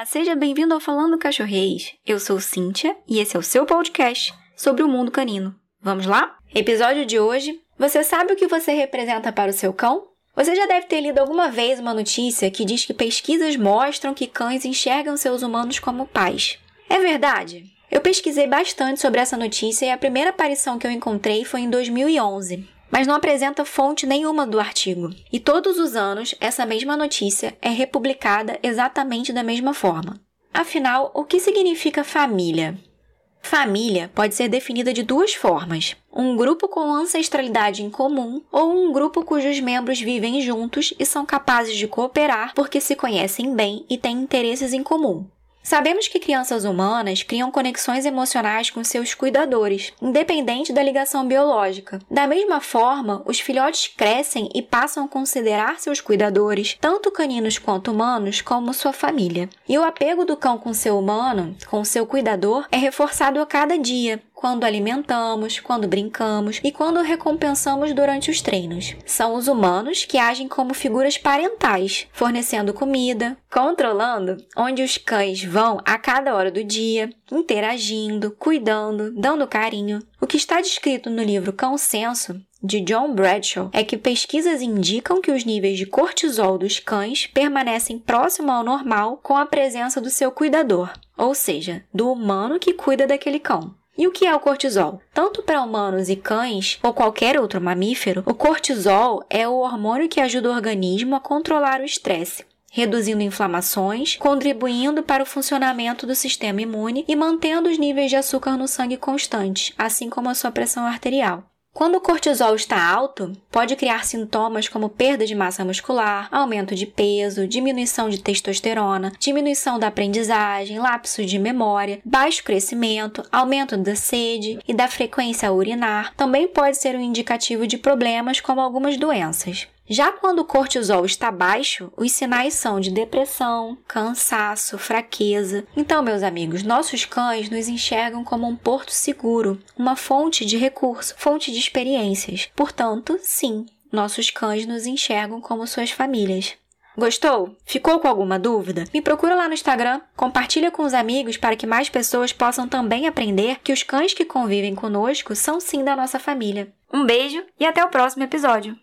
Olá, seja bem-vindo ao Falando Cachorreis. Eu sou Cíntia e esse é o seu podcast sobre o mundo canino. Vamos lá? Episódio de hoje: Você sabe o que você representa para o seu cão? Você já deve ter lido alguma vez uma notícia que diz que pesquisas mostram que cães enxergam seus humanos como pais. É verdade? Eu pesquisei bastante sobre essa notícia e a primeira aparição que eu encontrei foi em 2011 mas não apresenta fonte nenhuma do artigo. E todos os anos, essa mesma notícia é republicada exatamente da mesma forma. Afinal, o que significa família? Família pode ser definida de duas formas: um grupo com ancestralidade em comum ou um grupo cujos membros vivem juntos e são capazes de cooperar porque se conhecem bem e têm interesses em comum. Sabemos que crianças humanas criam conexões emocionais com seus cuidadores, independente da ligação biológica. Da mesma forma, os filhotes crescem e passam a considerar seus cuidadores, tanto caninos quanto humanos, como sua família. E o apego do cão com seu humano, com seu cuidador, é reforçado a cada dia, quando alimentamos, quando brincamos e quando recompensamos durante os treinos. São os humanos que agem como figuras parentais, fornecendo comida, controlando onde os cães vão a cada hora do dia, interagindo, cuidando, dando carinho. O que está descrito no livro Cão Senso de John Bradshaw é que pesquisas indicam que os níveis de cortisol dos cães permanecem próximo ao normal com a presença do seu cuidador, ou seja, do humano que cuida daquele cão. E o que é o cortisol? Tanto para humanos e cães ou qualquer outro mamífero, o cortisol é o hormônio que ajuda o organismo a controlar o estresse reduzindo inflamações, contribuindo para o funcionamento do sistema imune e mantendo os níveis de açúcar no sangue constantes, assim como a sua pressão arterial. Quando o cortisol está alto, pode criar sintomas como perda de massa muscular, aumento de peso, diminuição de testosterona, diminuição da aprendizagem, lapsos de memória, baixo crescimento, aumento da sede e da frequência urinar. Também pode ser um indicativo de problemas como algumas doenças. Já quando o cortisol está baixo, os sinais são de depressão, cansaço, fraqueza. Então, meus amigos, nossos cães nos enxergam como um porto seguro, uma fonte de recurso, fonte de experiências. Portanto, sim, nossos cães nos enxergam como suas famílias. Gostou? Ficou com alguma dúvida? Me procura lá no Instagram, compartilha com os amigos para que mais pessoas possam também aprender que os cães que convivem conosco são sim da nossa família. Um beijo e até o próximo episódio!